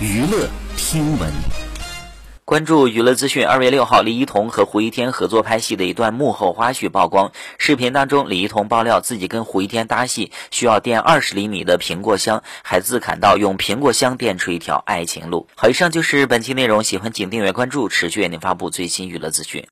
娱乐听闻。关注娱乐资讯，二月六号，李一桐和胡一天合作拍戏的一段幕后花絮曝光。视频当中，李一桐爆料自己跟胡一天搭戏需要垫二十厘米的苹果箱，还自砍到用苹果箱垫出一条爱情路。好，以上就是本期内容，喜欢请订阅关注，持续为您发布最新娱乐资讯。